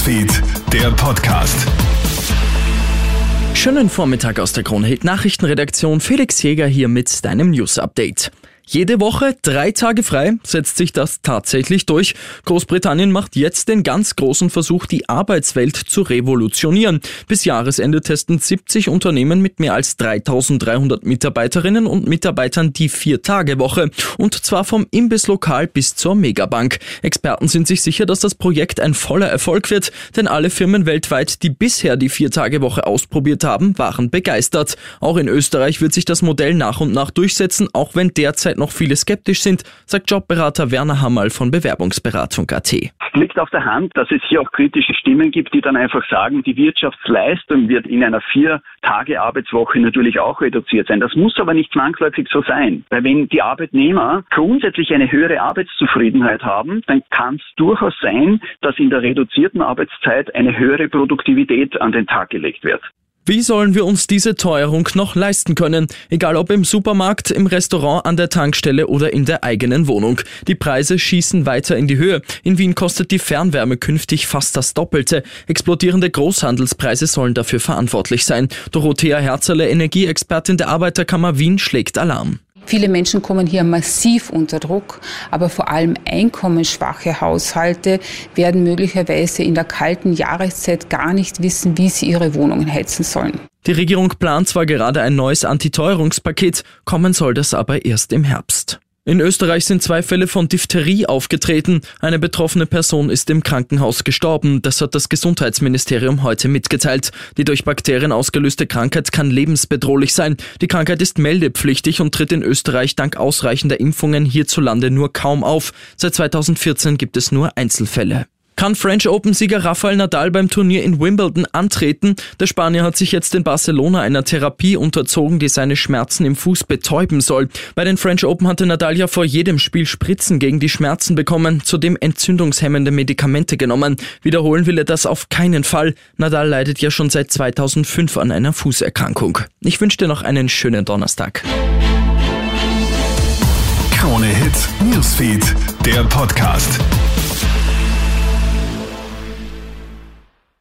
Newsfeed, der Podcast. Schönen Vormittag aus der Kronheld Nachrichtenredaktion. Felix Jäger hier mit deinem News Update. Jede Woche drei Tage frei. Setzt sich das tatsächlich durch? Großbritannien macht jetzt den ganz großen Versuch, die Arbeitswelt zu revolutionieren. Bis Jahresende testen 70 Unternehmen mit mehr als 3300 Mitarbeiterinnen und Mitarbeitern die Vier-Tage-Woche. Und zwar vom Imbisslokal bis zur Megabank. Experten sind sich sicher, dass das Projekt ein voller Erfolg wird, denn alle Firmen weltweit, die bisher die Vier-Tage-Woche ausprobiert haben, waren begeistert. Auch in Österreich wird sich das Modell nach und nach durchsetzen, auch wenn derzeit noch viele skeptisch sind, sagt Jobberater Werner Hammerl von Bewerbungsberatung.at. Liegt auf der Hand, dass es hier auch kritische Stimmen gibt, die dann einfach sagen, die Wirtschaftsleistung wird in einer Vier-Tage-Arbeitswoche natürlich auch reduziert sein. Das muss aber nicht zwangsläufig so sein. Weil wenn die Arbeitnehmer grundsätzlich eine höhere Arbeitszufriedenheit haben, dann kann es durchaus sein, dass in der reduzierten Arbeitszeit eine höhere Produktivität an den Tag gelegt wird. Wie sollen wir uns diese Teuerung noch leisten können? Egal ob im Supermarkt, im Restaurant, an der Tankstelle oder in der eigenen Wohnung. Die Preise schießen weiter in die Höhe. In Wien kostet die Fernwärme künftig fast das Doppelte. Explodierende Großhandelspreise sollen dafür verantwortlich sein. Dorothea Herzerle, Energieexpertin der Arbeiterkammer Wien, schlägt Alarm. Viele Menschen kommen hier massiv unter Druck, aber vor allem einkommensschwache Haushalte werden möglicherweise in der kalten Jahreszeit gar nicht wissen, wie sie ihre Wohnungen heizen sollen. Die Regierung plant zwar gerade ein neues Antiteuerungspaket, kommen soll das aber erst im Herbst. In Österreich sind zwei Fälle von Diphtherie aufgetreten. Eine betroffene Person ist im Krankenhaus gestorben. Das hat das Gesundheitsministerium heute mitgeteilt. Die durch Bakterien ausgelöste Krankheit kann lebensbedrohlich sein. Die Krankheit ist meldepflichtig und tritt in Österreich dank ausreichender Impfungen hierzulande nur kaum auf. Seit 2014 gibt es nur Einzelfälle. Kann French Open-Sieger Rafael Nadal beim Turnier in Wimbledon antreten? Der Spanier hat sich jetzt in Barcelona einer Therapie unterzogen, die seine Schmerzen im Fuß betäuben soll. Bei den French Open hatte Nadal ja vor jedem Spiel Spritzen gegen die Schmerzen bekommen, zudem entzündungshemmende Medikamente genommen. Wiederholen will er das auf keinen Fall. Nadal leidet ja schon seit 2005 an einer Fußerkrankung. Ich wünsche dir noch einen schönen Donnerstag. Krone Hits, Newsfeed, der Podcast.